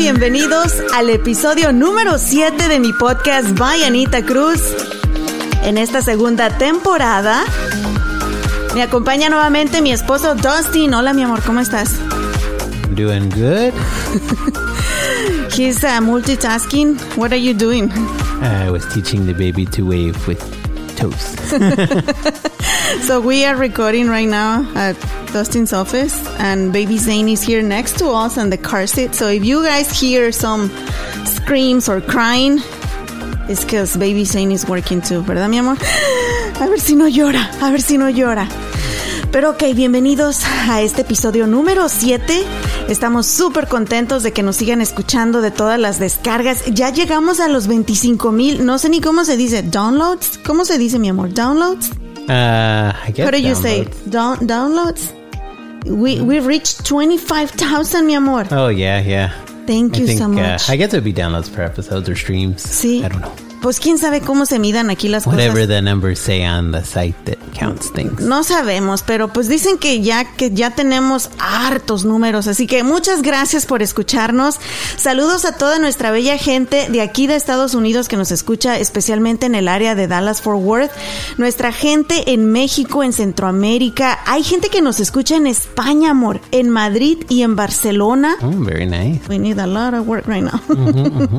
bienvenidos al episodio número 7 de mi podcast By Anita Cruz. En esta segunda temporada me acompaña nuevamente mi esposo Dustin. Hola mi amor, ¿cómo estás? Doing good. He's uh, multitasking. What are you doing? I was teaching the baby to wave with toes. So we are recording right now at Dustin's office, and baby Zane is here next to us on the car seat. So if you guys hear some screams or crying, it's because baby Zane is working too, ¿verdad, mi amor? A ver si no llora, a ver si no llora. Pero ok, bienvenidos a este episodio número 7. Estamos súper contentos de que nos sigan escuchando de todas las descargas. Ya llegamos a los 25 mil, no sé ni cómo se dice, downloads. ¿Cómo se dice, mi amor? ¿Downloads? Uh, I guess How do you say? Down, downloads? We we reached 25,000, mi amor. Oh yeah, yeah. Thank you think so uh, much. I guess it would be downloads per episodes or streams. See, I don't know. Pues quién sabe cómo se midan aquí las Whatever cosas. the numbers say on the site that counts things. No sabemos, pero pues dicen que ya que ya tenemos hartos números, así que muchas gracias por escucharnos. Saludos a toda nuestra bella gente de aquí de Estados Unidos que nos escucha, especialmente en el área de Dallas Fort Worth, nuestra gente en México, en Centroamérica, hay gente que nos escucha en España, amor, en Madrid y en Barcelona. Oh, very nice. We need a lot of work right now.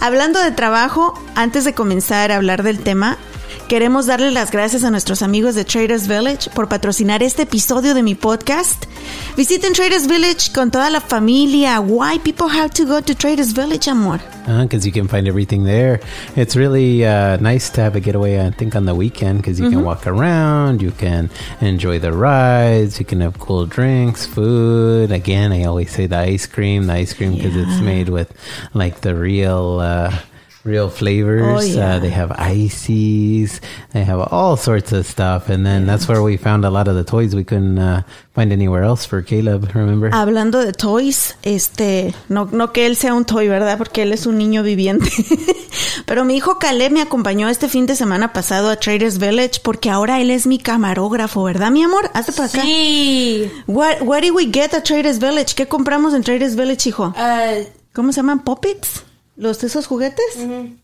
Hablando de trabajo, antes de comenzar a hablar del tema, queremos darle las gracias a nuestros amigos de Traders Village por patrocinar este episodio de mi podcast. Visiten Traders Village con toda la familia. Why people have to go to Traders Village, amor? Because Uh, you can find everything there. It's really uh, nice to have a getaway, I think, on the weekend because you can walk around, you can enjoy the rides, you can have cool drinks, food. Again, I always say the ice cream, the ice cream because it's made with like the real. Uh, Real flavors. Oh, yeah. uh, they have ices. They have all sorts of stuff, and then that's where we found a lot of the toys we couldn't uh, find anywhere else for Caleb. Remember? Hablando de toys, este, no, no que él sea un toy, ¿verdad? Porque él es un niño viviente. Pero mi hijo Caleb me acompañó este fin de semana pasado a Traders Village porque ahora él es mi camarógrafo, ¿verdad, mi amor? Hazte para acá. Sí. What, what did we get at Traders Village? ¿Qué compramos en Traders Village, hijo? Uh, ¿Cómo se llaman? ¿Poppets? ¿Los esos juguetes?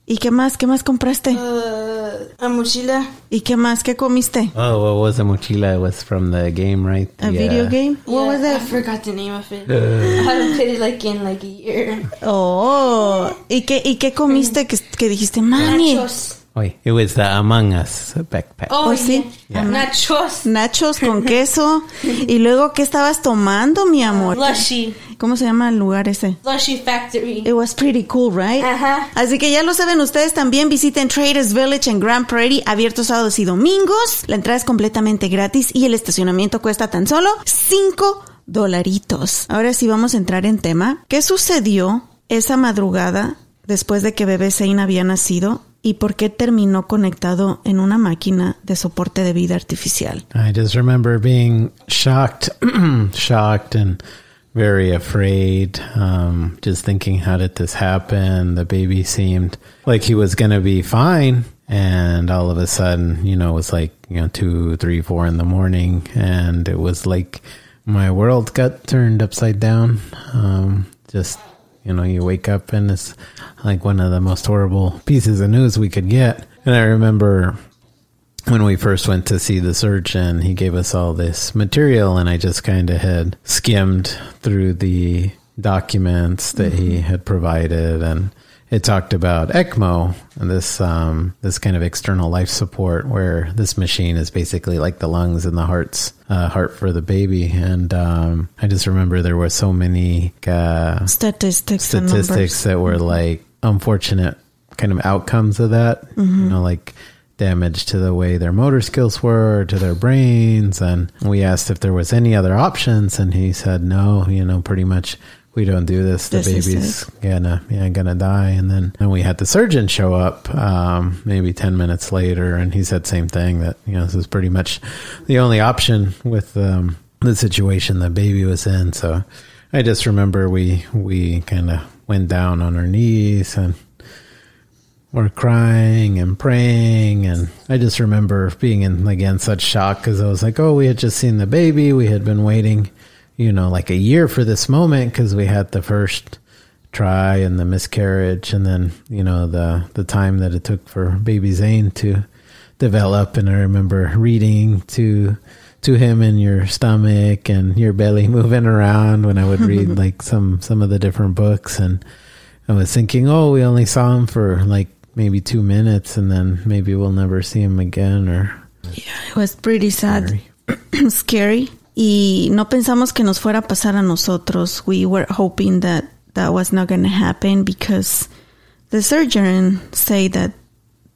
¿Y qué más? ¿Qué más compraste? uh, a mochila. ¿Y qué más? ¿Qué comiste? Oh, what was the mochila? It was from the game, right? ¿A video uh, game? What was Yeah, I that? forgot the name of it. I haven't played it like in like a year. Oh, ¿y qué, y qué comiste que, que dijiste, mami? Nachos. Wait, it was the Among Us backpack. Oh, Oh, sí. yeah. Nachos. Nachos con queso. Y luego, ¿qué estabas tomando, mi amor? Lushy. ¿Cómo se llama el lugar ese? Lushy Factory. It was pretty cool, right? Ajá. Así que ya lo saben ustedes también visiten Traders Village en Grand Prairie, abierto sábados y domingos. La entrada es completamente gratis y el estacionamiento cuesta tan solo 5 dolaritos. Ahora sí vamos a entrar en tema. ¿Qué sucedió esa madrugada después de que bebé Zane había nacido? ¿Y por qué terminó conectado en una máquina de soporte de vida artificial? I just remember being shocked, shocked and very afraid. Um, just thinking, how did this happen? The baby seemed like he was going to be fine. And all of a sudden, you know, it was like, you know, two, three, four in the morning. And it was like my world got turned upside down. Um, just, you know, you wake up and it's like one of the most horrible pieces of news we could get. And I remember when we first went to see the surgeon, he gave us all this material, and I just kind of had skimmed through the documents that he mm-hmm. had provided, and it talked about ECMO, and this um, this kind of external life support, where this machine is basically like the lungs and the heart's uh, heart for the baby. And um, I just remember there were so many uh, Statistics, and statistics that were like unfortunate kind of outcomes of that. You know, like damage to the way their motor skills were, to their brains. And we asked if there was any other options, and he said no. You know, pretty much we don't do this. The This baby's gonna yeah gonna die. And then and we had the surgeon show up um, maybe ten minutes later, and he said same thing that you know this is pretty much the only option with um, the situation the baby was in. So I just remember we we kind of went down on our knees and were crying and praying and I just remember being in again such shock because I was like, oh, we had just seen the baby, we had been waiting, you know, like a year for this moment because we had the first try and the miscarriage and then you know the the time that it took for baby Zane to develop and I remember reading to to him in your stomach and your belly moving around when I would read like some some of the different books and I was thinking oh we only saw him for like maybe 2 minutes and then maybe we'll never see him again or Yeah, It was pretty sad. Scary. scary y no pensamos que nos fuera a pasar a nosotros. We were hoping that that was not going to happen because the surgeon said that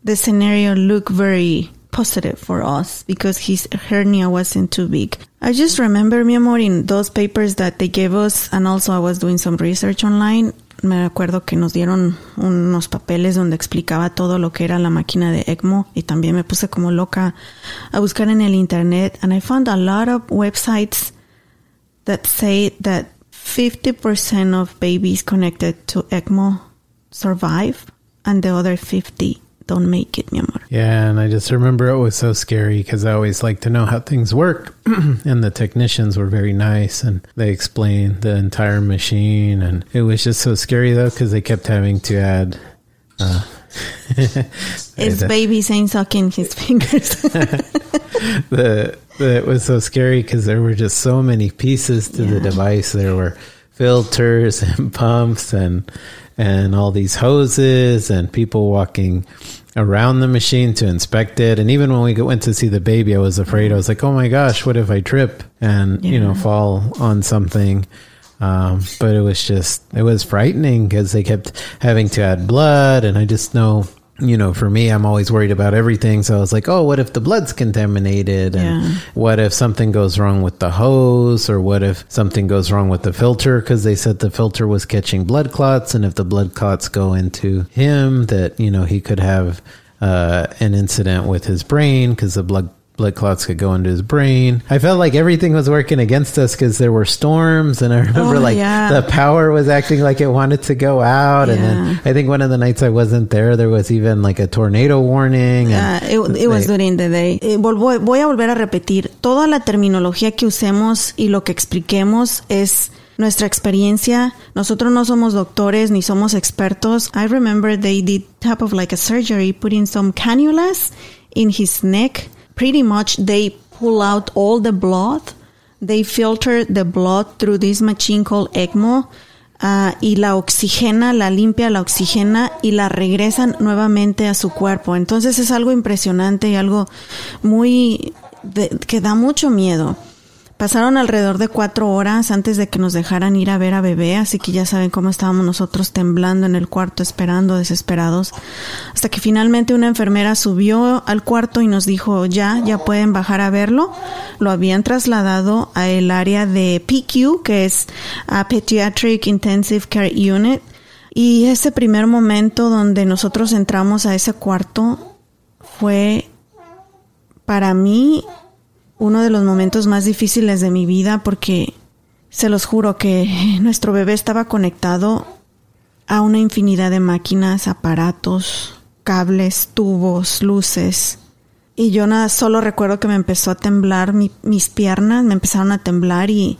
the scenario looked very positive for us because his hernia wasn't too big. I just remember, mi amor, in those papers that they gave us, and also I was doing some research online. Me acuerdo que nos dieron unos papeles donde explicaba todo lo que era la máquina de ECMO y también me puse como loca a buscar en el internet and I found a lot of websites that say that 50% of babies connected to ECMO survive and the other 50 don't make it, mi amor. Yeah, and I just remember it was so scary because I always like to know how things work. and the technicians were very nice and they explained the entire machine. And it was just so scary though because they kept having to add. Uh, It's baby saying sucking his fingers. the, the it was so scary because there were just so many pieces to the device. There were filters and pumps and and all these hoses and people walking around the machine to inspect it. And even when we went to see the baby, I was afraid. I was like, "Oh my gosh, what if I trip and you know fall on something?" Um, but it was just it was frightening because they kept having to add blood, and I just know. You know, for me, I'm always worried about everything. So I was like, oh, what if the blood's contaminated? And Yeah. what if something goes wrong with the hose? Or what if something goes wrong with the filter? Because they said the filter was catching blood clots. And if the blood clots go into him, that, you know, he could have uh, an incident with his brain because the blood blood clots could go into his brain. I felt like everything was working against us because there were storms, and I remember Oh, like yeah. the power was acting like it wanted to go out. And then I think one of the nights I wasn't there, there was even like a tornado warning. And Uh, it, it was during the day. Eh, voy a volver a repetir. Toda la terminología que usemos y lo que expliquemos es nuestra experiencia. Nosotros no somos doctores ni somos expertos. I remember they did type of like a surgery, putting some cannulas in his neck. Pretty much they pull out all the blood. They filter the blood through this machine called ECMO. ah, y la oxigena, la limpia, la oxigena y la regresan nuevamente a su cuerpo. Entonces es algo impresionante y algo muy de- que da mucho miedo. Pasaron alrededor de cuatro horas antes de que nos dejaran ir a ver a bebé, así que ya saben cómo estábamos nosotros temblando en el cuarto, esperando, desesperados, hasta que finalmente una enfermera subió al cuarto y nos dijo, ya, ya pueden bajar a verlo. Lo habían trasladado a el área de PQ, que es a Pediatric Intensive Care Unit, y ese primer momento donde nosotros entramos a ese cuarto fue para mí uno de los momentos más difíciles de mi vida porque se los juro que nuestro bebé estaba conectado a una infinidad de máquinas, aparatos, cables, tubos, luces. Y yo nada, solo recuerdo que me empezó a temblar mi- mis piernas, me empezaron a temblar y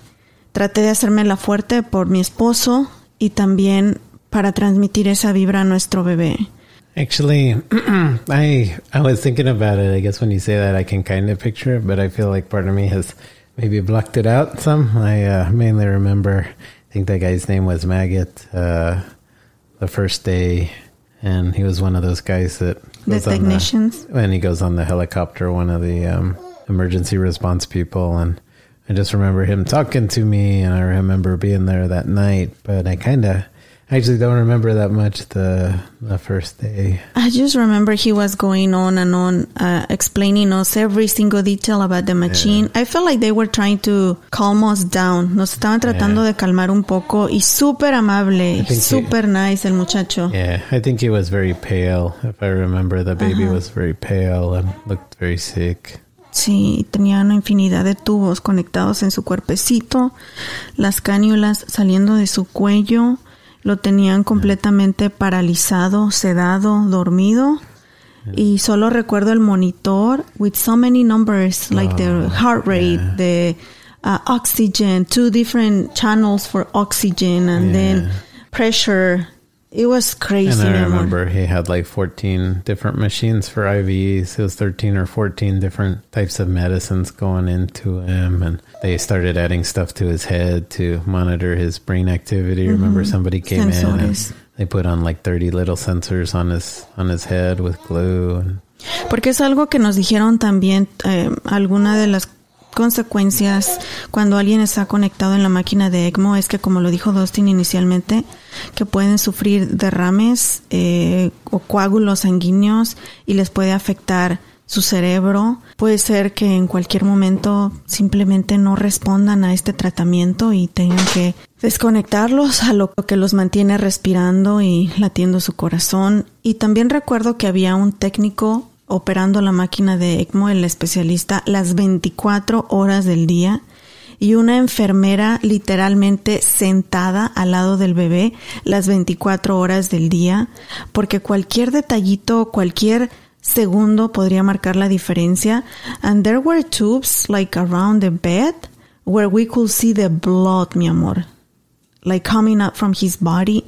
traté de hacerme la fuerte por mi esposo y también para transmitir esa vibra a nuestro bebé. Actually, I I was thinking about it. I guess when you say that, I can kind of picture it, but I feel like part of me has maybe blocked it out some. I uh, mainly remember. I think that guy's name was Maggot. Uh, the first day, and he was one of those guys that The technicians. when he goes on the helicopter, one of the um, emergency response people, and I just remember him talking to me, and I remember being there that night. But I kind of actually don't remember that much the the first day. I just remember he was going on and on, uh, explaining us every single detail about the machine. I felt like they were trying to calm us down. Nos estaban tratando Yeah. de calmar un poco y súper amable, súper nice el muchacho. Yeah, I think he was very pale. If I remember, the baby was very pale and looked very sick. Sí, tenía una infinidad de tubos conectados en su cuerpecito, las cánulas saliendo de su cuello, lo tenían completamente paralizado, sedado, dormido. Y solo recuerdo el monitor with so many numbers, like the heart rate, the uh, oxygen, two different channels for oxygen, and Yeah. then pressure. It was crazy. And I remember he had like 14 different machines for IVs. It was 13 or 14 different types of medicines going into him. And they started adding stuff to his head to monitor his brain activity. Remember somebody came in and they put on like 30 little sensors on his, on his head with glue. And Porque es algo que nos dijeron también, eh, alguna de las consecuencias cuando alguien está conectado en la máquina de ECMO es que, como lo dijo Dustin inicialmente, que pueden sufrir derrames eh, o coágulos sanguíneos y les puede afectar su cerebro. Puede ser que en cualquier momento simplemente no respondan a este tratamiento y tengan que desconectarlos a lo que los mantiene respirando y latiendo su corazón. Y también recuerdo que había un técnico operando la máquina de ECMO, el especialista, las 24 horas del día y una enfermera literalmente sentada al lado del bebé las 24 horas del día, porque cualquier detallito, cualquier segundo podría marcar la diferencia. And there were tubes like around the bed where we could see the blood, mi amor, like coming up from his body.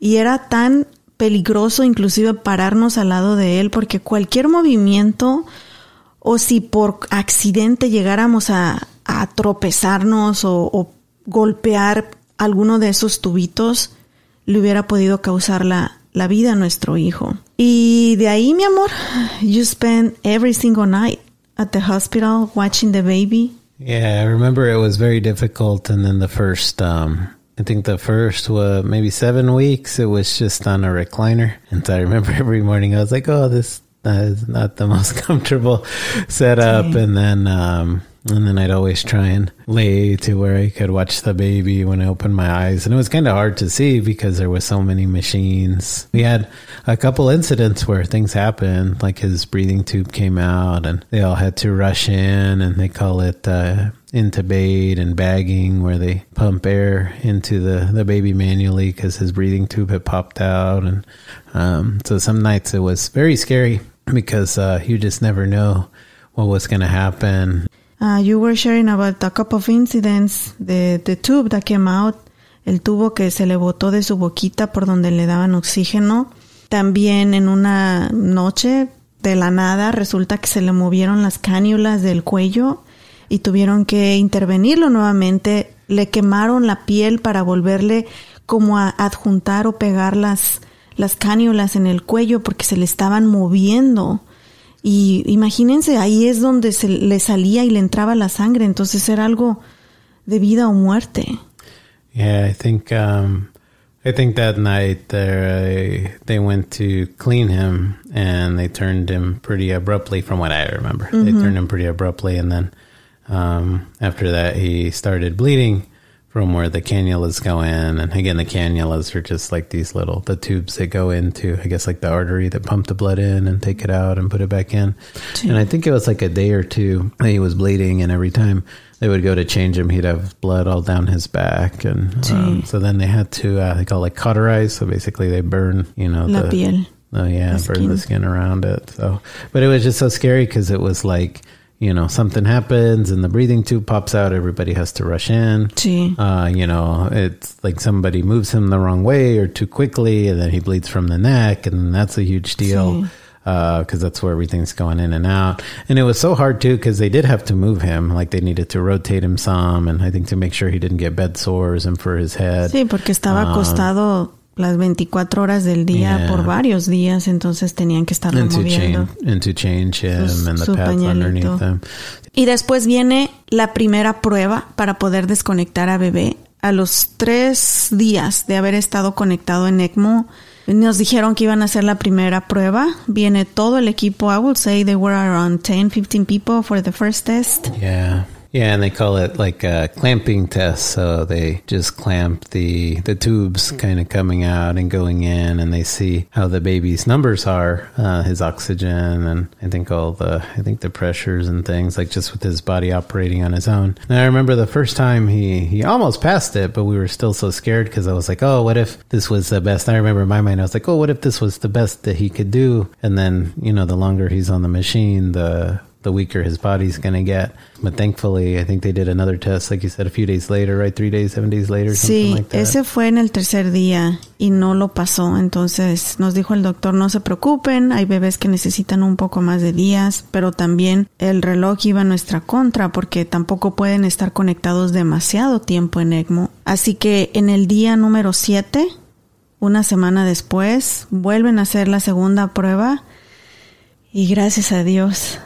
Y era tan peligroso inclusive pararnos al lado de él porque cualquier movimiento o si por accidente llegáramos a, a tropezarnos o, golpear alguno de esos tubitos, le hubiera podido causar la, la vida a nuestro hijo. Y de ahí, mi amor, you spent every single night at the hospital watching the baby. Yeah, I remember it was very difficult. And then the first, um, I think the first uh, maybe seven weeks, it was just on a recliner. And so I remember every morning I was like, oh, this uh, is not the most comfortable setup. Okay. And then, um, and then I'd always try and lay to where I could watch the baby when I opened my eyes. And it was kind of hard to see because there was so many machines. We had a couple incidents where things happened, like his breathing tube came out and they all had to rush in and they call it, uh, intubate and bagging where they pump air into the, the baby manually because his breathing tube had popped out. And, um, so some nights it was very scary because, uh, you just never know what was going to happen. Uh, you were sharing about a couple of incidents, the, the tube that came out, el tubo que se le botó de su boquita por donde le daban oxígeno. También en una noche, de la nada, resulta que se le movieron las cánulas del cuello y tuvieron que intervenirlo nuevamente. Le quemaron la piel para volverle como a adjuntar o pegar las, las cánulas en el cuello porque se le estaban moviendo. Y imagínense, ahí es donde se le salía y le entraba la sangre, entonces era algo de vida o muerte. Yeah, I think um, I think that night they they went to clean him and they turned him pretty abruptly, from what I remember. They turned him pretty abruptly, and then um, after that he started bleeding from where the cannulas go in. And again, the cannulas are just like these little the tubes that go into, I guess, like the artery that pump the blood in and take it out and put it back in. And I think it was like a day or two that he was bleeding, and every time they would go to change him, he'd have blood all down his back, and um, so then they had to uh, they call it like cauterize. So basically, they burn, you know, La the, piel. Oh yeah, The burn the skin around it. So, but it was just so scary because it was like you know something happens and the breathing tube pops out. Everybody has to rush in. Uh, you know, it's like somebody moves him the wrong way or too quickly, and then he bleeds from the neck, and that's a huge deal. Because that's where everything's going in and out, and it was so hard too because they did have to move him. Like they needed to rotate him some, and I think to make sure he didn't get bed sores and for his head. Sí, porque estaba Ah. acostado las 24 horas del día Yeah. por varios días, entonces tenían que to moviendo. Y después viene la primera prueba para poder desconectar a bebé. A los tres días de haber estado conectado en ECMO, nos dijeron que iban a hacer la primera prueba. Viene todo el equipo. I would say they were around 10, 15 people for the first test. Yeah. Yeah, and they call it like a clamping test. So they just clamp the the tubes kind of coming out and going in, and they see how the baby's numbers are, uh, his oxygen, and I think all the I think the pressures and things like just with his body operating on his own. And I remember the first time he he almost passed it, but we were still so scared because I was like, oh, what if this was the best? I remember in my mind I was like, oh, what if this was the best that he could do? And then you know, the longer he's on the machine, the the weaker his body's going to get. But thankfully, I think they did another test, like you said, a few days later, right? Three days, seven days later, something Sí, like that. ese fue en el tercer día y no lo pasó. Entonces nos dijo el doctor, no se preocupen, hay bebés que necesitan un poco más de días, pero también el reloj iba en nuestra contra porque tampoco pueden estar conectados demasiado tiempo en ECMO. Así que en el día número 7, una semana después, vuelven a hacer la segunda prueba y gracias a Dios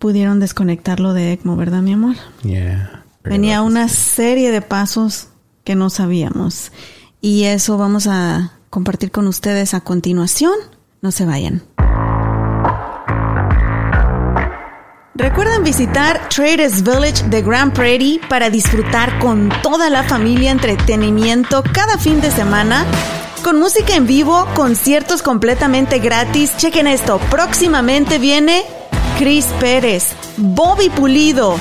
pudieron desconectarlo de ECMO, ¿verdad, mi amor? yeah. Venía una serie de pasos que no sabíamos. Y eso vamos a compartir con ustedes a continuación. No se vayan. Recuerden visitar Traders Village de Grand Prairie para disfrutar con toda la familia entretenimiento cada fin de semana. Con música en vivo, conciertos completamente gratis. Chequen esto, próximamente viene Chris Pérez, Bobby Pulido,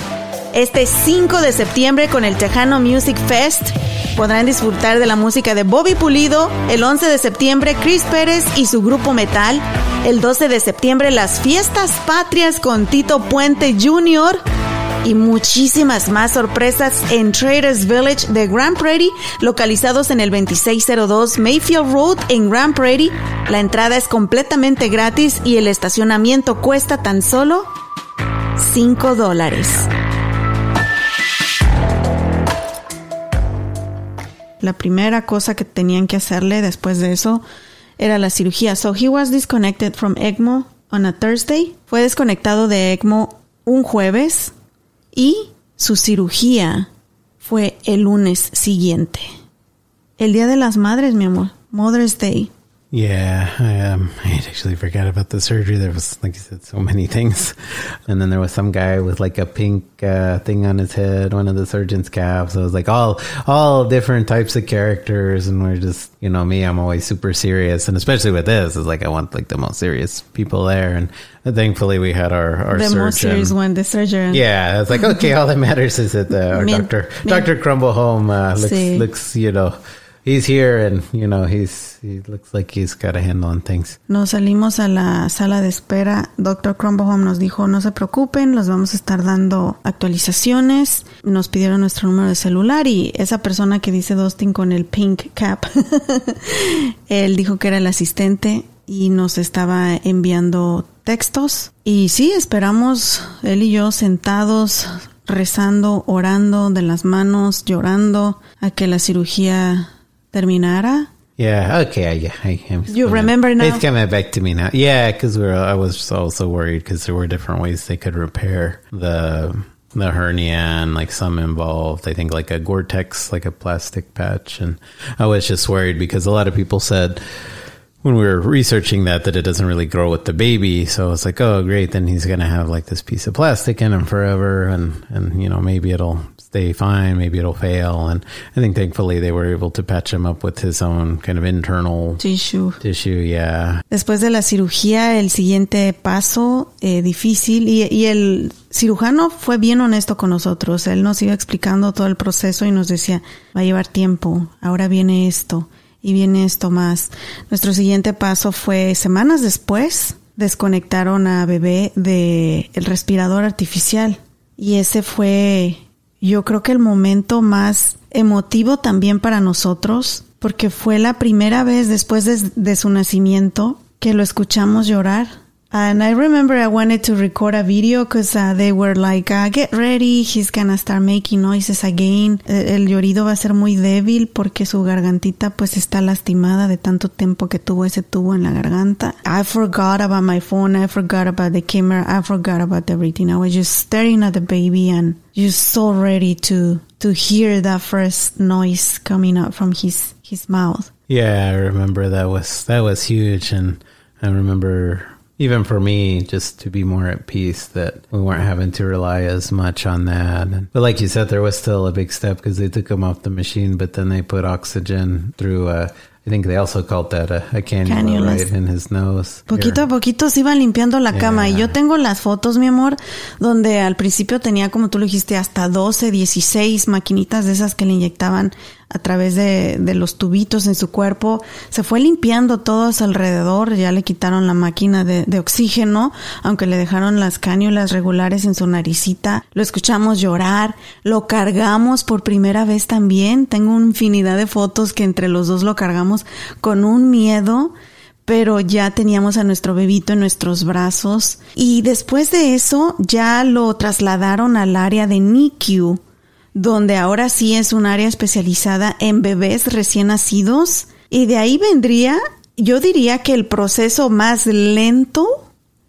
este 5 de septiembre con el Tejano Music Fest podrán disfrutar de la música de Bobby Pulido. El 11 de septiembre Chris Pérez y su grupo metal. El 12 de septiembre las fiestas patrias con Tito Puente Jr. Y muchísimas más sorpresas en Traders Village de Grand Prairie, localizados en el 2602 Mayfield Road en Grand Prairie. La entrada es completamente gratis y el estacionamiento cuesta tan solo 5 dólares. La primera cosa que tenían que hacerle después de eso era la cirugía. So he was disconnected from ECMO on a Thursday. Fue desconectado de ECMO un jueves y su cirugía fue el lunes siguiente. El Día de las Madres, mi amor. Mother's Day. Yeah, I, um, I actually forgot about the surgery. There was, like you said, so many things. And then there was some guy with like a pink uh, thing on his head, one of the surgeon's caps. So it was like all all different types of characters, and we're just, you know, me, I'm always super serious, and especially with this, it's like I want like the most serious people there, and thankfully we had our our the surgeon. most serious one, the surgeon. Yeah, it's like okay. All that matters is that the, our Min- doctor, min- Doctor Crumble Home, uh, looks Sí. looks you know, he's here and you know he's he looks like he's got a handle on things. Nos salimos a la sala de espera. Doctor Cromboholm nos dijo, no se preocupen, los vamos a estar dando actualizaciones. Nos pidieron nuestro número de celular y esa persona que dice Dustin con el pink cap, él dijo que era el asistente y nos estaba enviando textos. Y sí, esperamos él y yo sentados rezando, orando de las manos, llorando a que la cirugía terminara. Yeah, okay, yeah, I, I'm You remember now? It's coming back to me now. Yeah, because we're I was also worried because there were different ways they could repair the the hernia and like some involved I think like a Gore-Tex like a plastic patch and I was just worried because a lot of people said when we were researching that that it doesn't really grow with the baby so it's like oh great then he's gonna have like this piece of plastic in him forever and and you know maybe it'll stay fine maybe it'll fail and I think thankfully they were able to patch him up with his own kind of internal Tissue. tissue yeah Después de la cirugía, el siguiente paso eh, difícil y, y el cirujano fue bien honesto con nosotros. Él nos iba explicando todo el proceso y nos decía, va a llevar tiempo, ahora viene esto y viene esto más. Nuestro siguiente paso fue semanas después, desconectaron a bebé de el respirador artificial y ese fue yo creo que el momento más emotivo también para nosotros, porque fue la primera vez después de, de su nacimiento que lo escuchamos llorar. And I remember I wanted to record a video because uh, they were like, uh, get ready, he's gonna start making noises again. El llorido va a ser muy débil porque su gargantita pues está lastimada de tanto tiempo que tuvo ese tubo en la garganta. I forgot about my phone, I forgot about the camera, I forgot about everything. I was just staring at the baby and just so ready to to hear that first noise coming out from his his mouth. Yeah, I remember that was that was huge, and I remember even for me just to be more at peace that we weren't having to rely as much on that. And, but like you said, there was still a big step because they took him off the machine, but then they put oxygen through. A, I think they also called that a, a cannula, right in his nose. Poquito a poquito se iban limpiando la cama y Yeah. yo tengo las fotos, mi amor, donde al principio tenía, como tú lo dijiste, hasta 12, 16 maquinitas de esas que le inyectaban a través de, de, los tubitos en su cuerpo. Se fue limpiando todo a su alrededor, ya le quitaron la máquina de, de, oxígeno, aunque le dejaron las cánulas regulares en su naricita. Lo escuchamos llorar, lo cargamos por primera vez también. Tengo infinidad de fotos que entre los dos lo cargamos con un miedo pero ya teníamos a nuestro bebito en nuestros brazos y después de eso ya lo trasladaron al área de NICU, donde ahora sí es un área especializada en bebés recién nacidos y de ahí vendría, yo diría que el proceso más lento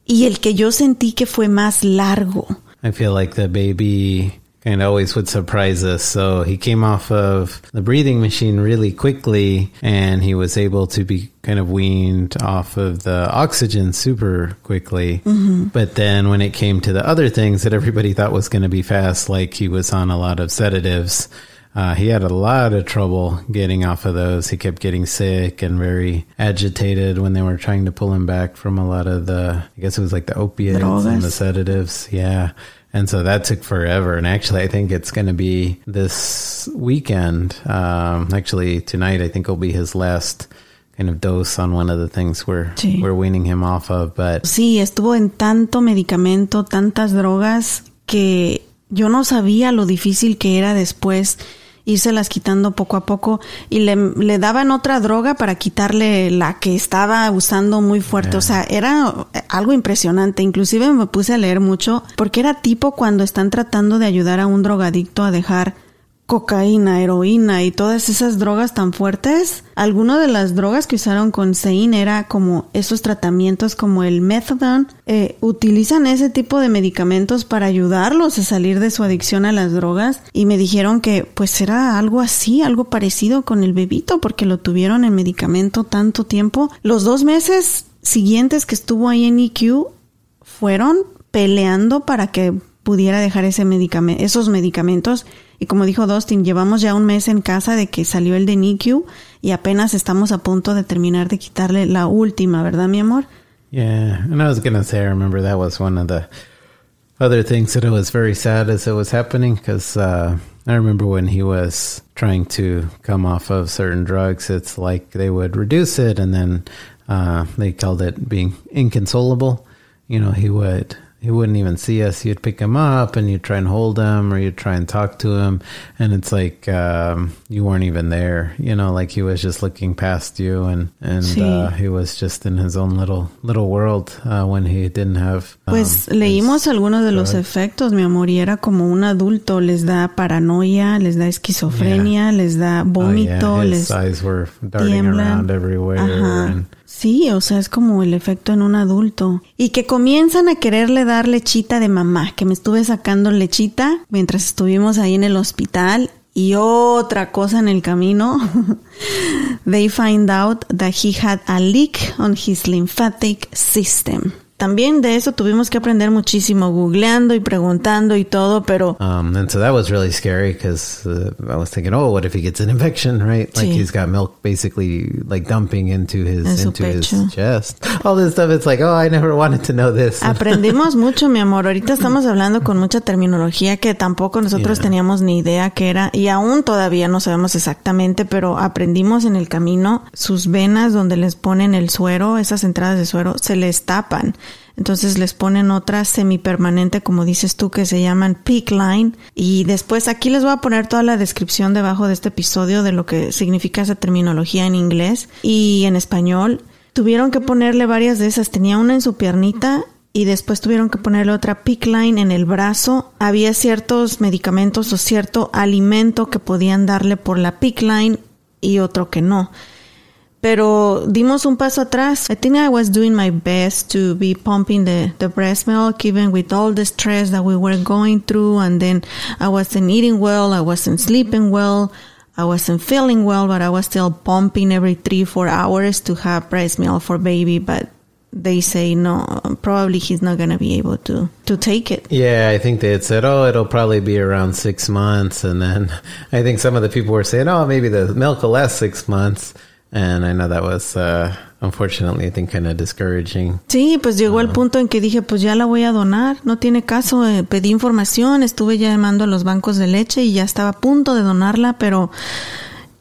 y el que yo sentí que fue más largo. I feel like the baby kind of always would surprise us. So he came off of the breathing machine really quickly and he was able to be kind of weaned off of the oxygen super quickly. Mm-hmm. But then when it came to the other things that everybody thought was going to be fast, like he was on a lot of sedatives, uh, he had a lot of trouble getting off of those. He kept getting sick and very agitated when they were trying to pull him back from a lot of the, I guess it was like the opiates and the sedatives. Yeah. And so that took forever. And actually, I think it's going to be this weekend. Um, actually, tonight, I think will be his last kind of dose on one of the things we're, sí. we're weaning him off of. But sí, estuvo en tanto medicamento, tantas drogas que yo no sabía lo difícil que era después las quitando poco a poco y le, le, daban otra droga para quitarle la que estaba usando muy fuerte. O sea, era algo impresionante. Inclusive me puse a leer mucho porque era tipo cuando están tratando de ayudar a un drogadicto a dejar cocaína, heroína y todas esas drogas tan fuertes. Alguna de las drogas que usaron con Sein era como esos tratamientos como el methadone. Eh, utilizan ese tipo de medicamentos para ayudarlos a salir de su adicción a las drogas y me dijeron que pues era algo así, algo parecido con el bebito porque lo tuvieron en medicamento tanto tiempo. Los dos meses siguientes que estuvo ahí en EQ fueron peleando para que pudiera dejar ese esos medicamentos y como dijo Dustin, llevamos ya un mes en casa de que salió el de NICU y apenas estamos a punto de terminar de quitarle la última, ¿verdad, mi amor? Yeah, and I was to say, I remember that was one of the other things that it was very sad as it was happening because uh, I remember when he was trying to come off of certain drugs, it's like they would reduce it and then uh, they called it being inconsolable. You know, he would he wouldn't even see us. You'd pick him up and you'd try and hold him or you'd try and talk to him. And it's like um, you weren't even there, you know, like he was just looking past you and, and uh, he was just in his own little little world uh, when he didn't have. Um, pues leímos algunos de los efectos, mi amor, y era como un adulto. Les da paranoia, les da esquizofrenia, yeah. les da vómito. Oh, yeah. les His eyes were darting tiemblan. around everywhere. And, Sí, o sea, es como el efecto en un adulto. Y que comienzan a quererle dar lechita de mamá, que me estuve sacando lechita mientras estuvimos ahí en el hospital. Y otra cosa en el camino, they find out that he had a leak on his lymphatic system también de eso tuvimos que aprender muchísimo googleando y preguntando y todo, pero um, and so that was really scary because uh, I was thinking, oh, what if he gets an infection, right? Like he's got milk basically like dumping into his into his chest. All this stuff. It's like, oh, I never wanted to know this. Aprendimos mucho, mi amor. Ahorita estamos hablando con mucha terminología que tampoco nosotros yeah. teníamos ni idea que era y aún todavía no sabemos exactamente, pero aprendimos en el camino sus venas donde les ponen el suero, esas entradas de suero se les tapan entonces les ponen otra semipermanente, como dices tú, que se llaman peak line. Y después aquí les voy a poner toda la descripción debajo de este episodio de lo que significa esa terminología en inglés y en español. Tuvieron que ponerle varias de esas. Tenía una en su piernita y después tuvieron que ponerle otra peak line en el brazo. Había ciertos medicamentos o cierto alimento que podían darle por la peak line y otro que no. Pero dimos un paso atrás. I think I was doing my best to be pumping the, the breast milk, even with all the stress that we were going through. And then I wasn't eating well. I wasn't sleeping well. I wasn't feeling well, but I was still pumping every three, four hours to have breast milk for baby. But they say no, probably he's not going to be able to, to take it. Yeah, I think they had said, oh, it'll probably be around six months. And then I think some of the people were saying, oh, maybe the milk will last six months. And I know that was, uh, unfortunately, I think kind of discouraging. Sí, pues llegó uh, el punto en que dije, pues ya la voy a donar, no tiene caso. Eh, pedí información, estuve ya llamando a los bancos de leche y ya estaba a punto de donarla, pero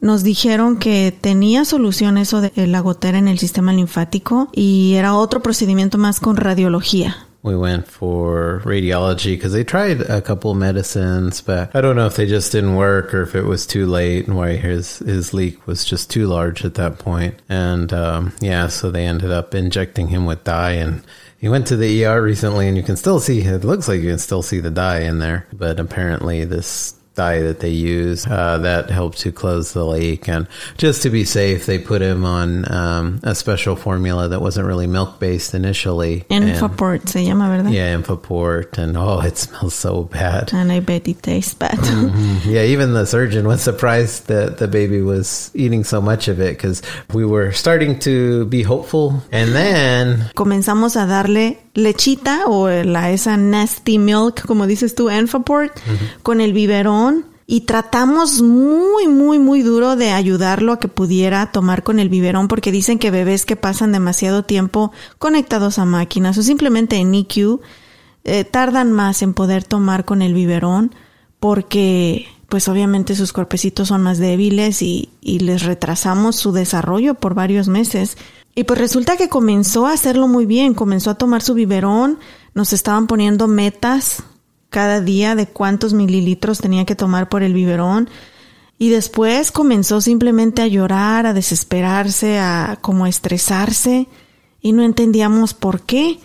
nos dijeron que tenía solución eso de la gotera en el sistema linfático y era otro procedimiento más con radiología. We went for radiology because they tried a couple medicines, but I don't know if they just didn't work or if it was too late and why his his leak was just too large at that point. And um, yeah, so they ended up injecting him with dye and. He went to the ER recently, and you can still see. It looks like you can still see the dye in there, but apparently this dye that they use uh, that helped to close the leak. And just to be safe, they put him on um, a special formula that wasn't really milk based initially. Enfaport se llama, ¿verdad? Yeah, Infoport, and oh, it smells so bad. And I bet it tastes bad. Mm-hmm. Yeah, even the surgeon was surprised that the baby was eating so much of it because we were starting to be hopeful, and then comenzamos a darle lechita o la esa nasty milk, como dices tú, Enfaport, con el biberón. Y tratamos muy, muy, muy duro de ayudarlo a que pudiera tomar con el biberón porque dicen que bebés que pasan demasiado tiempo conectados a máquinas o simplemente en NICU eh, tardan más en poder tomar con el biberón porque pues obviamente sus cuerpecitos son más débiles y, y les retrasamos su desarrollo por varios meses. Y pues resulta que comenzó a hacerlo muy bien, comenzó a tomar su biberón, nos estaban poniendo metas cada día de cuántos mililitros tenía que tomar por el biberón y después comenzó simplemente a llorar, a desesperarse, a como a estresarse y no entendíamos por qué.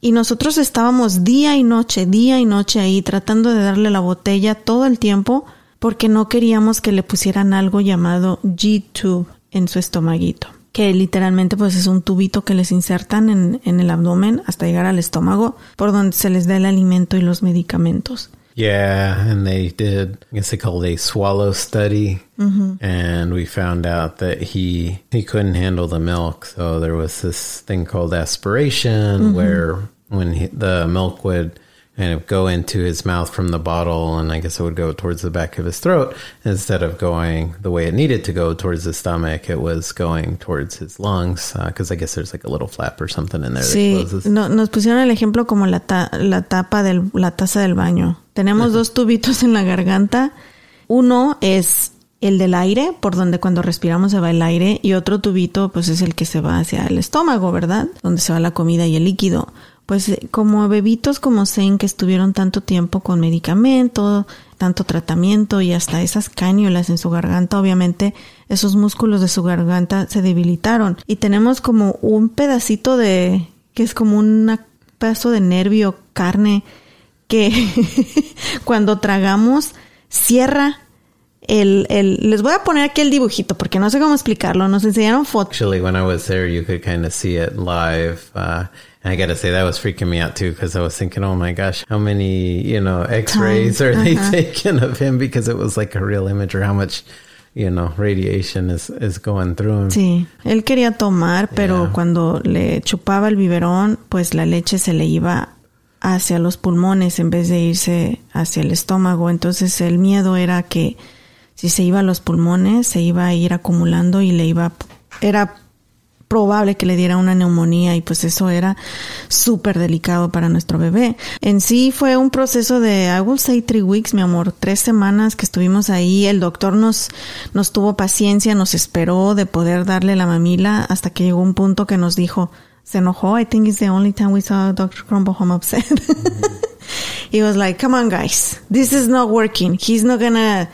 Y nosotros estábamos día y noche, día y noche ahí tratando de darle la botella todo el tiempo porque no queríamos que le pusieran algo llamado G-tube en su estomaguito. Que literalmente pues es un tubito que les insertan en, en el abdomen hasta llegar al estómago por donde se les da el alimento y los medicamentos. Yeah, and they did, I guess they called a swallow study, and we found out that he he couldn't handle the milk, so there was this thing called aspiration, where when he, the milk would kind of go into his mouth from the bottle, and I guess it would go towards the back of his throat instead of going the way it needed to go towards the stomach. It was going towards his lungs because I guess there's like a little flap or something in there Sí, no- nos pusieron el ejemplo como la, ta- la tapa de la taza del baño. Tenemos dos tubitos en la garganta. Uno es el del aire, por donde cuando respiramos se va el aire, y otro tubito pues es el que se va hacia el estómago, ¿verdad? Donde se va la comida y el líquido. Pues eh, como bebitos como Zane que estuvieron tanto tiempo con medicamento, tanto tratamiento y hasta esas cánulas en su garganta, obviamente esos músculos de su garganta se debilitaron. Y tenemos como un pedacito de, que es como un pedazo de nervio, carne, que cuando tragamos cierra el, el, les voy a poner aquí el dibujito porque no sé cómo explicarlo, nos enseñaron fotos. Actually, when I was you could kind of see it live. Uh, and I got to say, that was freaking me out too, because I was thinking, oh my gosh, how many, you know, x rays are they uh-huh. taking of him? Because it was like a real image, or how much, you know, radiation is, is going through him. Sí, él quería tomar, pero Yeah. cuando le chupaba el biberón, pues la leche se le iba hacia los pulmones en vez de irse hacia el estómago. Entonces el miedo era que si se iba a los pulmones, se iba a ir acumulando y le iba, era probable que le diera una neumonía y pues eso era súper delicado para nuestro bebé. En sí fue un proceso de, I will say three weeks, mi amor, tres semanas que estuvimos ahí. El doctor nos, nos tuvo paciencia, nos esperó de poder darle la mamila hasta que llegó un punto que nos dijo, se enojó. I think it's the only time we saw Dr. Crumble home upset. He was like, come on guys, this is not working. He's not gonna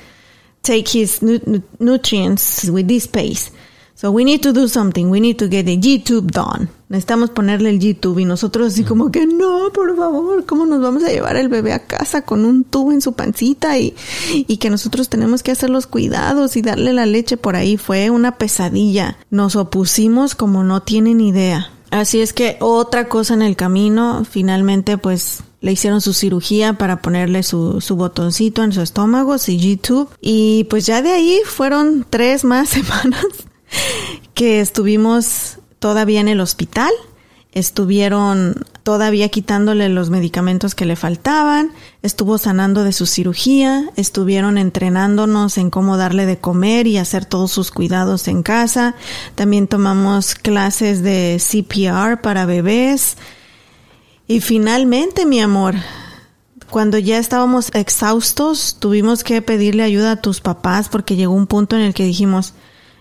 take his nu- nu- nutrients with this pace. So we need to do something. We need to get the G-tube done. Necesitamos ponerle el G-tube y nosotros así como que no, por favor, ¿cómo nos vamos a llevar el bebé a casa con un tubo en su pancita y, y que nosotros tenemos que hacer los cuidados y darle la leche por ahí? Fue una pesadilla. Nos opusimos como no tienen idea. Así es que otra cosa en el camino, finalmente pues le hicieron su cirugía para ponerle su, su botoncito en su estómago, su G-tube. Y pues ya de ahí fueron tres más semanas que estuvimos todavía en el hospital. Estuvieron todavía quitándole los medicamentos que le faltaban, estuvo sanando de su cirugía, estuvieron entrenándonos en cómo darle de comer y hacer todos sus cuidados en casa. También tomamos clases de CPR para bebés. Y finalmente, mi amor, Cuando ya estábamos exhaustos, tuvimos que pedirle ayuda a tus papás porque llegó un punto en el que dijimos,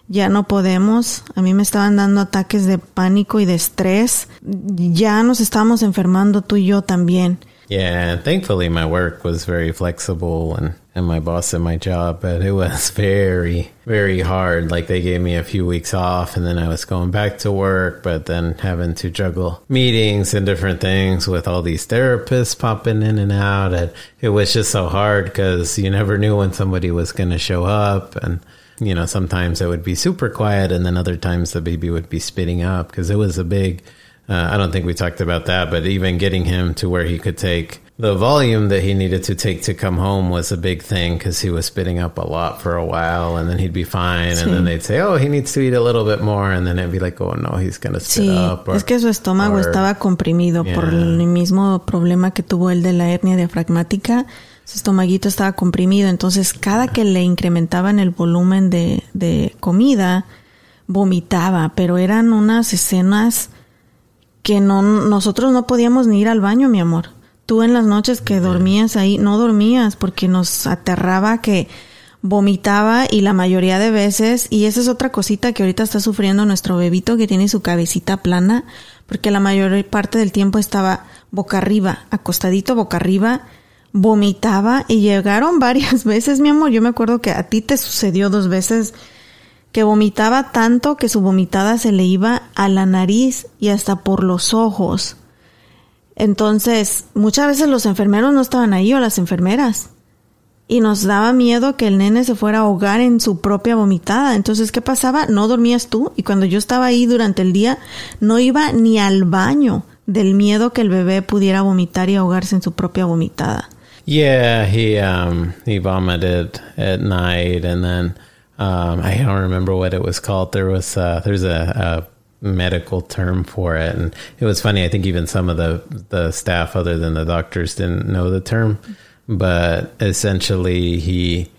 ya no podemos. A mí me estaban dando ataques de pánico y de estrés. Ya nos estábamos enfermando tú y yo también. Yeah, thankfully my work was very flexible and, and my boss at my job, but it was very, very hard. Like they gave me a few weeks off and then I was going back to work, but then having to juggle meetings and different things with all these therapists popping in and out. And it was just so hard because you never knew when somebody was going to show up. And, you know, sometimes it would be super quiet and then other times the baby would be spitting up because it was a big, uh, I don't think we talked about that, but even getting him to where he could take the volume that he needed to take to come home was a big thing because he was spitting up a lot for a while and then he'd be fine. Sí. And then they'd say, oh, he needs to eat a little bit more. And then it'd be like, oh, no, he's going to spit sí, up. Or, es que su estómago or, estaba comprimido yeah. por el mismo problema que tuvo el de la hernia diafragmática. Su estomaguito estaba comprimido. Entonces, cada que le incrementaban el volumen de, de comida, vomitaba. Pero eran unas escenas que no, nosotros no podíamos ni ir al baño, mi amor. Tú en las noches que dormías ahí, no dormías porque nos aterraba que vomitaba y la mayoría de veces, y esa es otra cosita que ahorita está sufriendo nuestro bebito que tiene su cabecita plana, porque la mayor parte del tiempo estaba boca arriba, acostadito boca arriba, vomitaba y llegaron varias veces, mi amor. Yo me acuerdo que a ti te sucedió dos veces que vomitaba tanto que su vomitada se le iba a la nariz y hasta por los ojos. Entonces, muchas veces los enfermeros no estaban ahí o las enfermeras. Y nos daba miedo que el nene se fuera a ahogar en su propia vomitada. Entonces, ¿qué pasaba? No dormías tú. Y cuando yo estaba ahí durante el día, no iba ni al baño del miedo que el bebé pudiera vomitar y ahogarse en su propia vomitada. Yeah, he um he vomited at night and then Um, I don't remember what it was called. There was uh, there's a, a, medical term for it, and it was funny. I think even some of the the staff, other than the doctors, didn't know the term. But essentially, he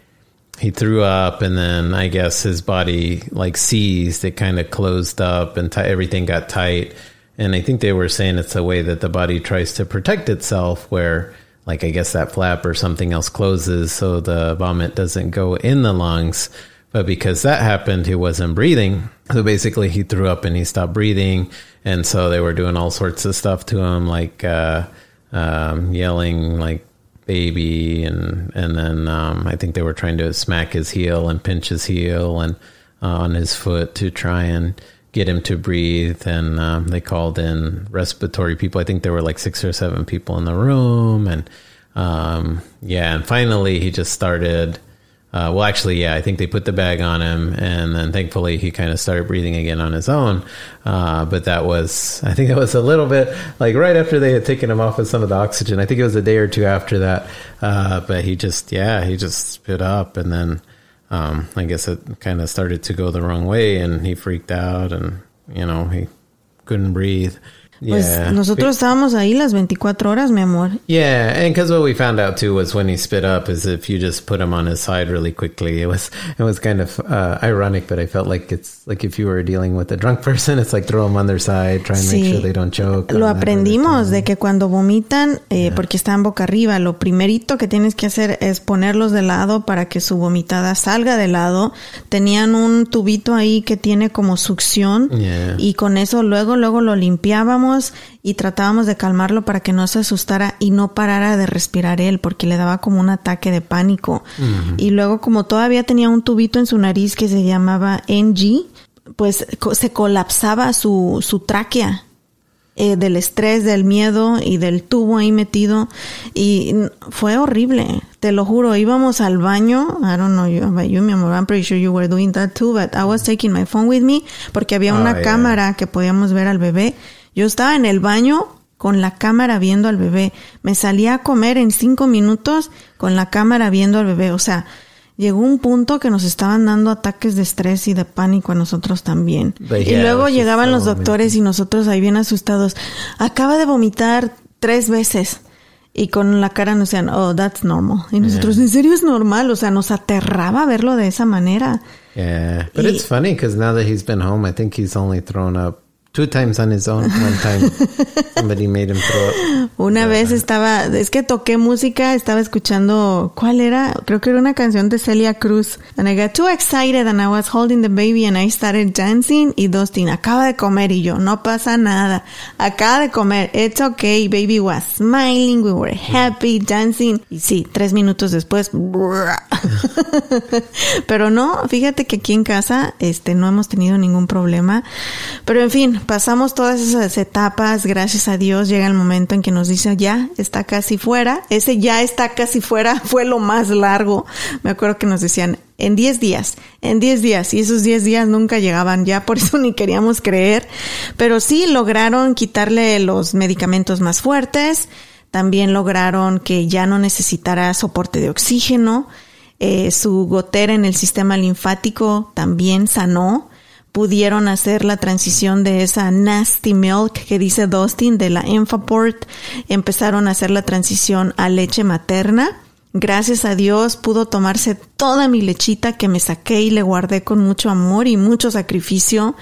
he threw up, and then I guess his body like seized. It kind of closed up, and t- everything got tight. And I think they were saying it's a way that the body tries to protect itself, where like I guess that flap or something else closes so the vomit doesn't go in the lungs. But because that happened, he wasn't breathing. So basically, he threw up and he stopped breathing. And so they were doing all sorts of stuff to him, like uh, um, yelling, like baby, and and then um, I think they were trying to smack his heel and pinch his heel and uh, on his foot to try and get him to breathe. And um, they called in respiratory people. I think there were like six or seven people in the room, and um, yeah, and finally he just started uh, well, actually, yeah, I think they put the bag on him, and then thankfully he kind of started breathing again on his own. Uh, but that was, I think it was a little bit like right after they had taken him off of some of the oxygen. I think it was a day or two after that. Uh, but he just, yeah, he just spit up, and then um, I guess it kind of started to go the wrong way, and he freaked out, and you know he couldn't breathe. Pues yeah. nosotros estábamos ahí las 24 horas, mi amor. Yeah, and because what we found out too was when he spit up is if you just put him on his side really quickly. It was it was kind of uh, ironic, but I felt like it's like if you were dealing with a drunk person, it's like throw them on their side, try and sí. make sure they don't choke. Lo aprendimos de que cuando vomitan, eh, yeah. porque están boca arriba, lo primerito que tienes que hacer es ponerlos de lado para que su vomitada salga de lado. Tenían un tubito ahí que tiene como succión yeah. y con eso luego luego lo limpiábamos y tratábamos de calmarlo para que no se asustara y no parara de respirar él porque le daba como un ataque de pánico. Y luego como todavía tenía un tubito en su nariz que se llamaba NG, pues se colapsaba su, su tráquea. Eh, del estrés, del miedo y del tubo ahí metido y fue horrible, te lo juro, íbamos al baño, I don't know you, about you, mi amor, I'm pretty sure you were doing that too, but I was taking my phone with me porque había una Oh, yeah. cámara que podíamos ver al bebé yo estaba en el baño con la cámara viendo al bebé. Me salía a comer en cinco minutos con la cámara viendo al bebé. O sea, llegó un punto que nos estaban dando ataques de estrés y de pánico a nosotros también. But y yeah, luego llegaban los doctores y nosotros ahí bien asustados. Acaba de vomitar tres veces. Y con la cara nos decían, oh, that's normal. Y nosotros, ¿en serio es normal? O sea, nos aterraba verlo de esa manera. Yeah, but Y- it's funny because now that he's been home, I think he's only thrown up Two times on his own. One time somebody made him throw up. Una vez estaba, es que toqué música, estaba escuchando, ¿cuál era? Creo que era una canción de Celia Cruz. And I got too excited and I was holding the baby and I started dancing y Dustin acaba de comer y yo, no pasa nada. Acaba de comer. It's okay. Baby was smiling. We were happy dancing. Y sí, tres minutos después. Pero no, fíjate que aquí en casa, este, no hemos tenido ningún problema. Pero en fin, pasamos todas esas etapas, gracias a Dios llega el momento en que nos dice ya está casi fuera. Ese ya está casi fuera fue lo más largo. Me acuerdo que nos decían en 10 días, en 10 días, y esos 10 días nunca llegaban ya, por eso ni queríamos creer, pero sí lograron quitarle los medicamentos más fuertes, también lograron que ya no necesitara soporte de oxígeno, eh, su gotera en el sistema linfático también sanó, pudieron hacer la transición de esa nasty milk que dice Dustin de la Enfaport, empezaron a hacer la transición a leche materna. Gracias a Dios pudo tomarse toda mi lechita que me saqué y le guardé con mucho amor y mucho sacrificio.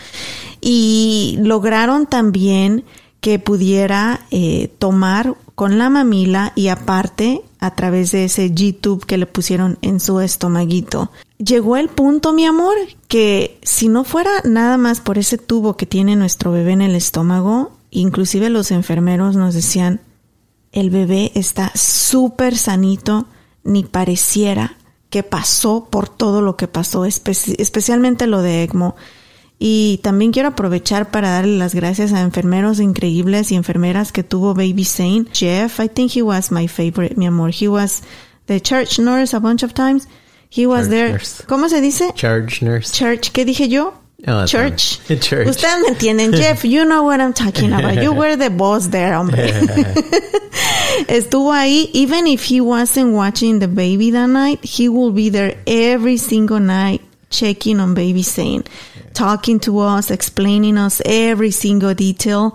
Y lograron también que pudiera eh, tomar con la mamila y aparte a través de ese G-tube que le pusieron en su estomaguito. Llegó el punto, mi amor, que si no fuera nada más por ese tubo que tiene nuestro bebé en el estómago, inclusive los enfermeros nos decían, el bebé está súper sanito, ni pareciera que pasó por todo lo que pasó, espe- especialmente lo de ECMO. Y también quiero aprovechar para darle las gracias a enfermeros increíbles y enfermeras que tuvo Baby Zane. Jeff, I think he was my favorite, mi amor. He was the church nurse a bunch of times. He was Church there. nurse. ¿Cómo se dice? Charge nurse. Church. ¿Qué dije yo? Oh, Church. Church. Ustedes me entienden. Jeff, you know what I'm talking about. You were the boss there, hombre. Estuvo ahí. Even if he wasn't watching the baby that night, he will be there every single night checking on baby Zane, talking to us, explaining us every single detail.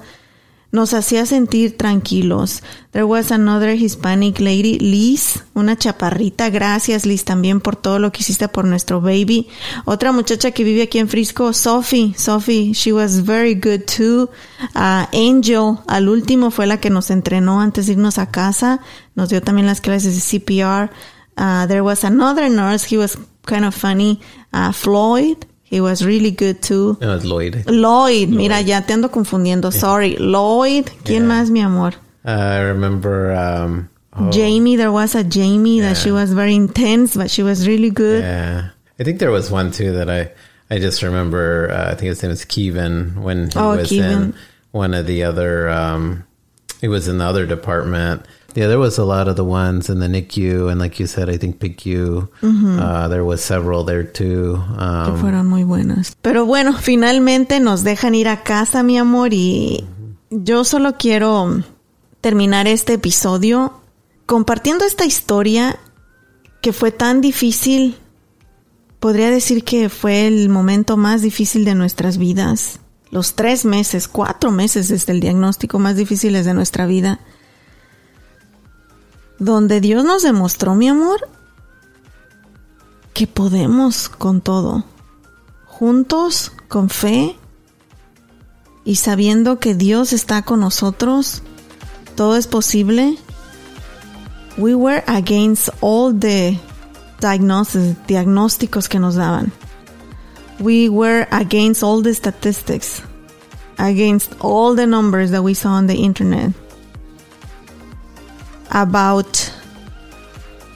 Nos hacía sentir tranquilos. There was another Hispanic lady, Liz, una chaparrita. Gracias, Liz, también por todo lo que hiciste por nuestro baby. Otra muchacha que vive aquí en Frisco, Sophie. Sophie, she was very good too. Uh, Angel, al último, fue la que nos entrenó antes de irnos a casa. Nos dio también las clases de CPR. Uh, there was another nurse, he was kind of funny. Uh, Floyd, he was really good too. No, it's Lloyd. Lloyd, mira, ya te ando confundiendo. Sorry. Lloyd, ¿quién Yeah. más, mi amor? Uh, I remember. Um, oh, Jamie, there was a Jamie that she was very intense, but she was really good. Yeah, I think there was one too that I I just remember. Uh, I think his name was Kevin when he Oh, was in one of the other. Um, he was in the other department. Yeah, there was a lot of the ones in the NICU, and like you said, I think PICU. Uh, there was several there too. que Um, fueron muy buenas. Pero bueno, finalmente nos dejan ir a casa, mi amor, y yo solo quiero terminar este episodio compartiendo esta historia que fue tan difícil. Podría decir que fue el momento más difícil de nuestras vidas. Los tres meses, cuatro meses desde el diagnóstico más difíciles de nuestra vida. Donde Dios nos demostró, mi amor, que podemos con todo juntos, con fe y sabiendo que Dios está con nosotros, todo es posible. We were against all the diagnosis, diagnósticos que nos daban. We were against all the statistics, against all the numbers that we saw on the internet about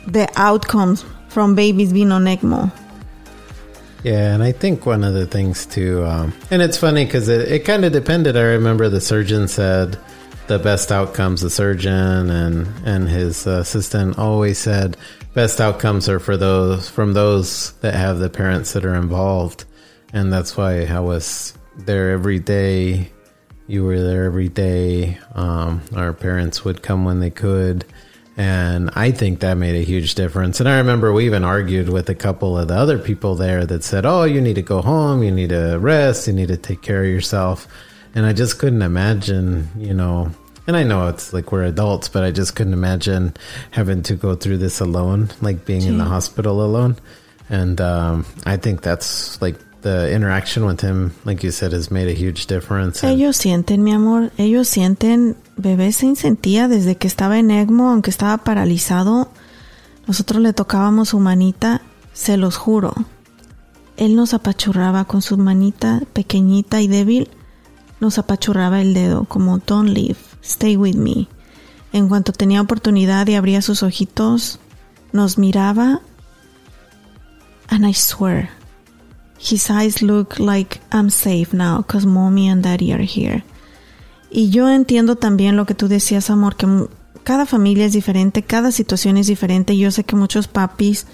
the outcomes from babies being on ECMO. Yeah, and I think one of the things too, um, and it's funny because it, it kind of depended. I remember the surgeon said the best outcomes. The surgeon and and his assistant always said best outcomes are for those from those that have the parents that are involved, and that's why I was there every day. You were there every day. Um, our parents would come when they could. And I think that made a huge difference. And I remember we even argued with a couple of the other people there that said, Oh, you need to go home. You need to rest. You need to take care of yourself. And I just couldn't imagine, you know, and I know it's like we're adults, but I just couldn't imagine having to go through this alone, like being in the hospital alone. And um, I think that's like the interaction with him, like you said, has made a huge difference. Ellos sienten, mi amor, ellos sienten, bebé se sentía desde que estaba en ECMO, aunque estaba paralizado. Nosotros le tocábamos su manita, se los juro. Él nos apachurraba con su manita pequeñita y débil, nos apachurraba el dedo como don't leave, stay with me. En cuanto tenía oportunidad y abría sus ojitos, nos miraba and I swear his eyes look like I'm safe now because mommy and daddy are here. Y yo entiendo también lo que tú decías, amor, que cada familia es diferente, cada situación es diferente. Yo sé que muchos papis,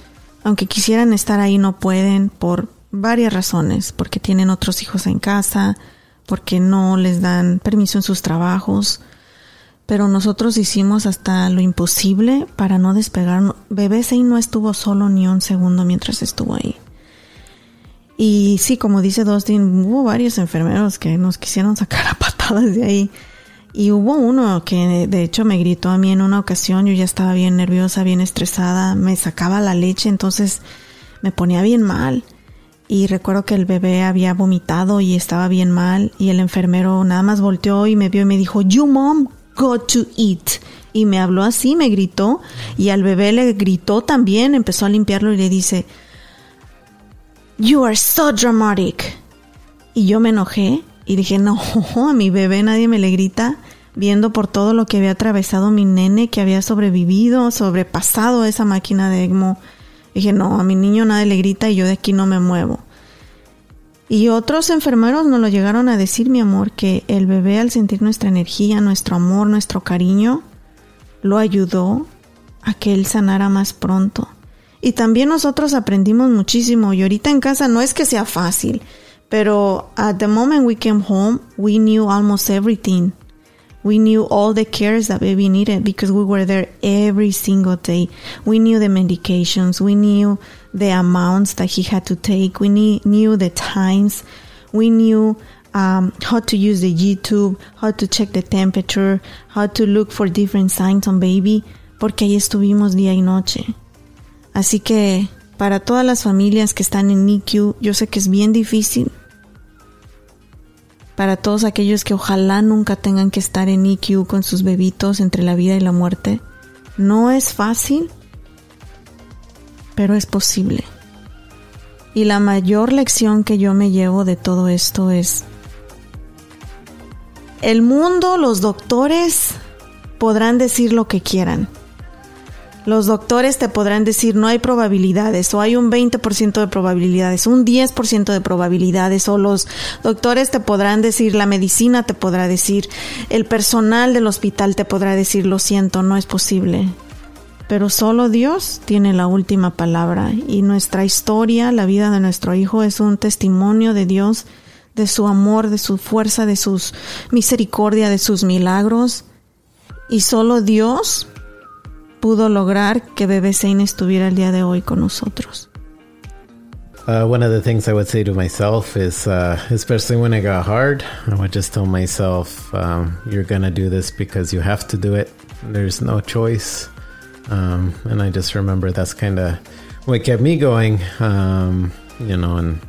aunque quisieran estar ahí, no pueden por varias razones, porque tienen otros hijos en casa, porque no les dan permiso en sus trabajos. Pero nosotros hicimos hasta lo imposible para no despegar. Bebé Zane no estuvo solo ni un segundo mientras estuvo ahí. Y sí, como dice Dustin, hubo varios enfermeros que nos quisieron sacar a patadas de ahí. Y hubo uno que de hecho me gritó a mí en una ocasión, yo ya estaba bien nerviosa, bien estresada, me sacaba la leche, entonces me ponía bien mal. Y recuerdo que el bebé había vomitado y estaba bien mal y el enfermero nada más volteó y me vio y me dijo, You mom, go to eat. Y me habló así, me gritó y al bebé le gritó también, empezó a limpiarlo y le dice, You are so dramatic. Y yo me enojé y dije, no, a mi bebé nadie me le grita, viendo por todo lo que había atravesado mi nene, que había sobrevivido, sobrepasado esa máquina de ECMO. Dije, no, a mi niño nadie le grita y yo de aquí no me muevo. Y otros enfermeros nos lo llegaron a decir, mi amor, que el bebé al sentir nuestra energía, nuestro amor, nuestro cariño, lo ayudó a que él sanara más pronto. Y también nosotros aprendimos muchísimo y ahorita en casa no es que sea fácil, pero at the moment we came home, we knew almost everything. We knew all the cares that baby needed because we were there every single day. We knew the medications, we knew the amounts that he had to take, we knew, the times, we knew um, how to use the YouTube, how to check the temperature, how to look for different signs on baby, porque ahí estuvimos día y noche. Así que para todas las familias que están en NICU, yo sé que es bien difícil. Para todos aquellos que ojalá nunca tengan que estar en NICU con sus bebitos entre la vida y la muerte, no es fácil, pero es posible. Y la mayor lección que yo me llevo de todo esto es, el mundo, los doctores podrán decir lo que quieran. Los doctores te podrán decir no hay probabilidades o hay un 20% de probabilidades, un 10% de probabilidades o los doctores te podrán decir, la medicina te podrá decir, el personal del hospital te podrá decir lo siento, no es posible. Pero solo Dios tiene la última palabra y nuestra historia, la vida de nuestro hijo es un testimonio de Dios, de su amor, de su fuerza, de sus misericordia, de sus milagros. Y solo Dios pudo lograr que Bebé Zane estuviera el día de hoy con nosotros. Uh, one of the things I would say to myself is, uh, especially when it got hard, I would just tell myself, um, "You're gonna do this because you have to do it. There's no choice." Um, and I just remember that's kind of what kept me going. Um, you know, and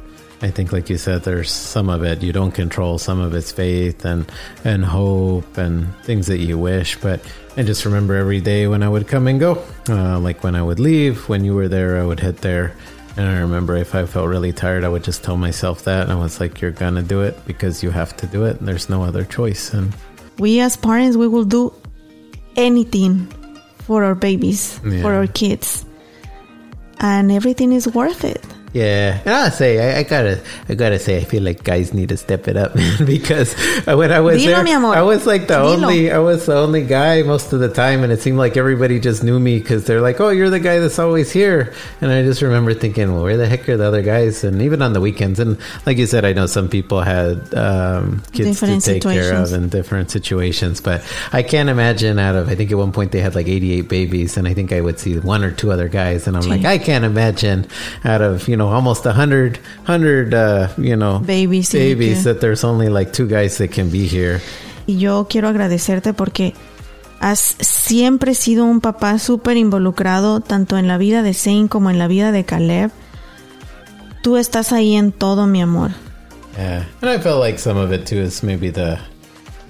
I think, like you said, there's some of it you don't control. Some of it's faith and and hope and things that you wish. But I just remember every day when I would come and go, uh, like when I would leave, when you were there, I would hit there. And I remember if I felt really tired, I would just tell myself that. And I was like, you're going to do it because you have to do it. And there's no other choice. And We as parents, we will do anything for our babies, Yeah. for our kids. And everything is worth it. Yeah, and I'll say, I, I gotta, I gotta say, I feel like guys need to step it up because when I was Dilo, there. I was like the Dilo. only, I was the only guy most of the time. And it seemed like everybody just knew me because they're like, oh, you're the guy that's always here. And I just remember thinking, well, where the heck are the other guys? And even on the weekends. And like you said, I know some people had um, kids Different to take care of in different situations. But I can't imagine out of, I think at one point they had like 88 babies. And I think I would see one or two other guys. And I'm like, I can't imagine out of, you know, almost a hundred, hundred, uh, you know, Babies, babies that there's only like two guys that can be here. Y yo quiero agradecerte porque has siempre sido un papá súper involucrado tanto en la vida de Zane como en la vida de Caleb. Tú estás ahí en todo, mi amor. Yeah, and I felt like some of it too is maybe the,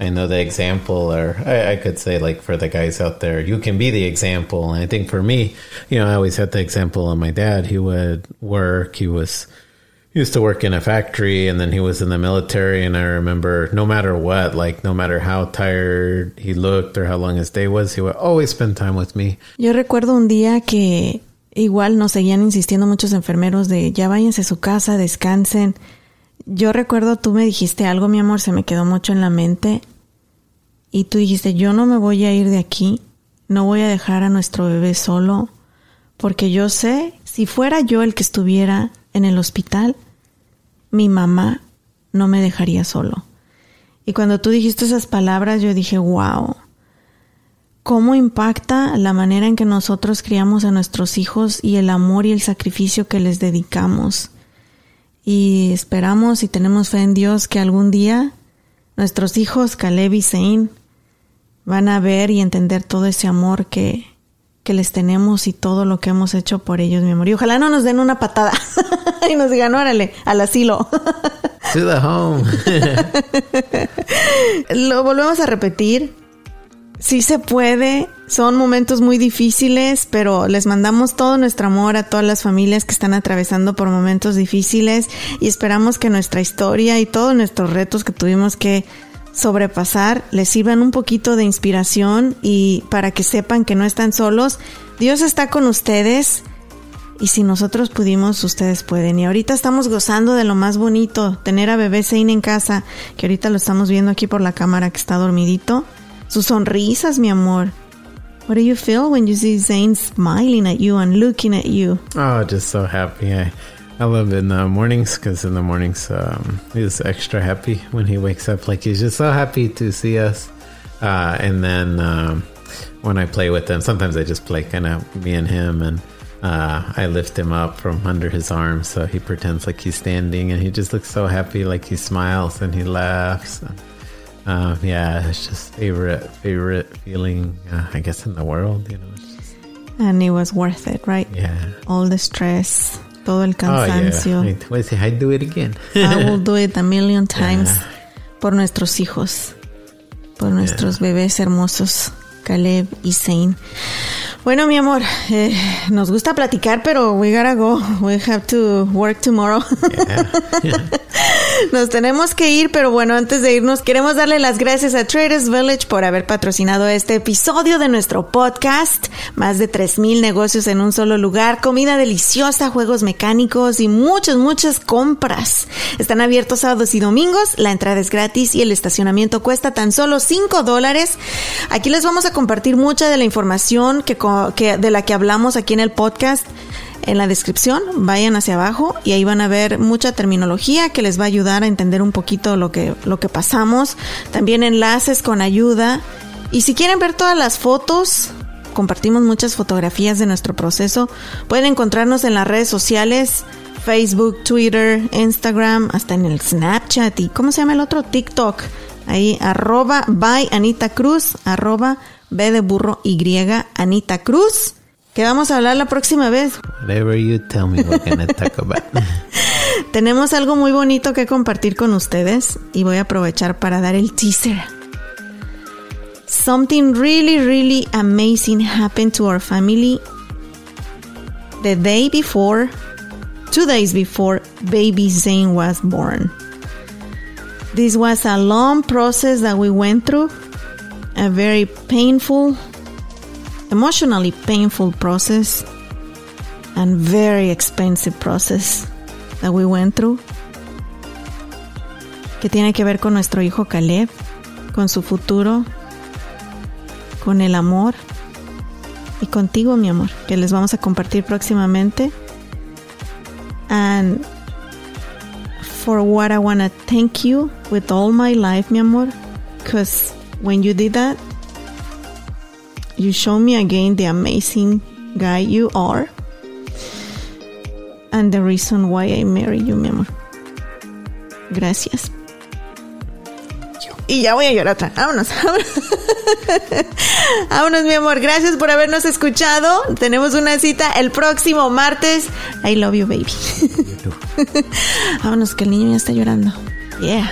I know the example, or I, I could say like for the guys out there, you can be the example. And I think for me, you know, I always had the example of my dad. He would work. He was he used to work in a factory, and then he was in the military. And I remember, no matter what, like no matter how tired he looked or how long his day was, he would always spend time with me. Yo recuerdo un día que igual nos seguían insistiendo muchos enfermeros de ya váyanse a su casa, descansen. Yo recuerdo tú me dijiste algo, mi amor, se me quedó mucho en la mente. Y tú dijiste, yo no me voy a ir de aquí, no voy a dejar a nuestro bebé solo, porque yo sé, si fuera yo el que estuviera en el hospital, mi mamá no me dejaría solo. Y cuando tú dijiste esas palabras, yo dije, wow, cómo impacta la manera en que nosotros criamos a nuestros hijos y el amor y el sacrificio que les dedicamos. Y esperamos y tenemos fe en Dios que algún día nuestros hijos, Caleb y Zane, van a ver y entender todo ese amor que, que les tenemos y todo lo que hemos hecho por ellos, mi amor. Y ojalá no nos den una patada y nos digan, órale, al asilo. To the home. Lo volvemos a repetir. Sí se puede. Son momentos muy difíciles, pero les mandamos todo nuestro amor a todas las familias que están atravesando por momentos difíciles y esperamos que nuestra historia y todos nuestros retos que tuvimos que sobrepasar les sirvan un poquito de inspiración y para que sepan que no están solos. Dios está con ustedes y si nosotros pudimos, ustedes pueden. Y ahorita estamos gozando de lo más bonito, tener a bebé Zane en casa, que ahorita lo estamos viendo aquí por la cámara que está dormidito. Sus sonrisas, mi amor. What do you feel when you see Zane smiling at you and looking at you? Oh, just so happy. I, I love in the mornings because in the mornings um, he's extra happy when he wakes up. Like he's just so happy to see us. Uh, and then um, when I play with him, sometimes I just play kind of me and him, and uh, I lift him up from under his arm so he pretends like he's standing, and he just looks so happy. Like he smiles and he laughs. Uh, yeah, it's just favorite favorite feeling, uh, I guess, in the world. You know. Just, And it was worth it, right? yeah. All the stress, todo el Oh yeah. cansancio. Wait, wait, say, I'd do it again. I will do it a million times por nuestros hijos, por nuestros bebés hermosos, Caleb y Zane. Bueno, mi amor, eh, nos gusta platicar, pero we gotta go. We have to work tomorrow. yeah. Nos tenemos que ir, pero bueno, antes de irnos, queremos darle las gracias a Traders Village por haber patrocinado este episodio de nuestro podcast. Más de 3.000 negocios en un solo lugar, comida deliciosa, juegos mecánicos y muchas, muchas compras. Están abiertos sábados y domingos, la entrada es gratis y el estacionamiento cuesta tan solo 5 dólares. Aquí les vamos a compartir mucha de la información que, que- de la que hablamos aquí en el podcast en la descripción, vayan hacia abajo y ahí van a ver mucha terminología que les va a ayudar a entender un poquito lo que, lo que pasamos. También enlaces con ayuda. Y si quieren ver todas las fotos, compartimos muchas fotografías de nuestro proceso. Pueden encontrarnos en las redes sociales. Facebook, Twitter, Instagram, hasta en el Snapchat y ¿cómo se llama el otro? TikTok. Ahí, arroba by Anita Cruz, arroba B de burro Y Anita Cruz. Que vamos a hablar la próxima vez. Whatever you tell me, we're gonna talk about. Tenemos algo muy bonito que compartir con ustedes y voy a aprovechar para dar el teaser. Something really, really amazing happened to our family the day before, two days before baby Zane was born. This was a long process that we went through, a very painful, emotionally painful process, and very expensive process that we went through, que tiene que ver con nuestro hijo Caleb, con su futuro, con el amor y contigo, mi amor, que les vamos a compartir próximamente. And for what I want to thank you with all my life, mi amor, because when you did that, you showed me again the amazing guy you are and the reason why I marry you, mi amor. Gracias. y ya voy a llorar otra. Vámonos. Vámonos, mi amor. Gracias por habernos escuchado. Tenemos una cita el próximo martes. I love you, baby. Vámonos, que el niño ya está llorando. Yeah.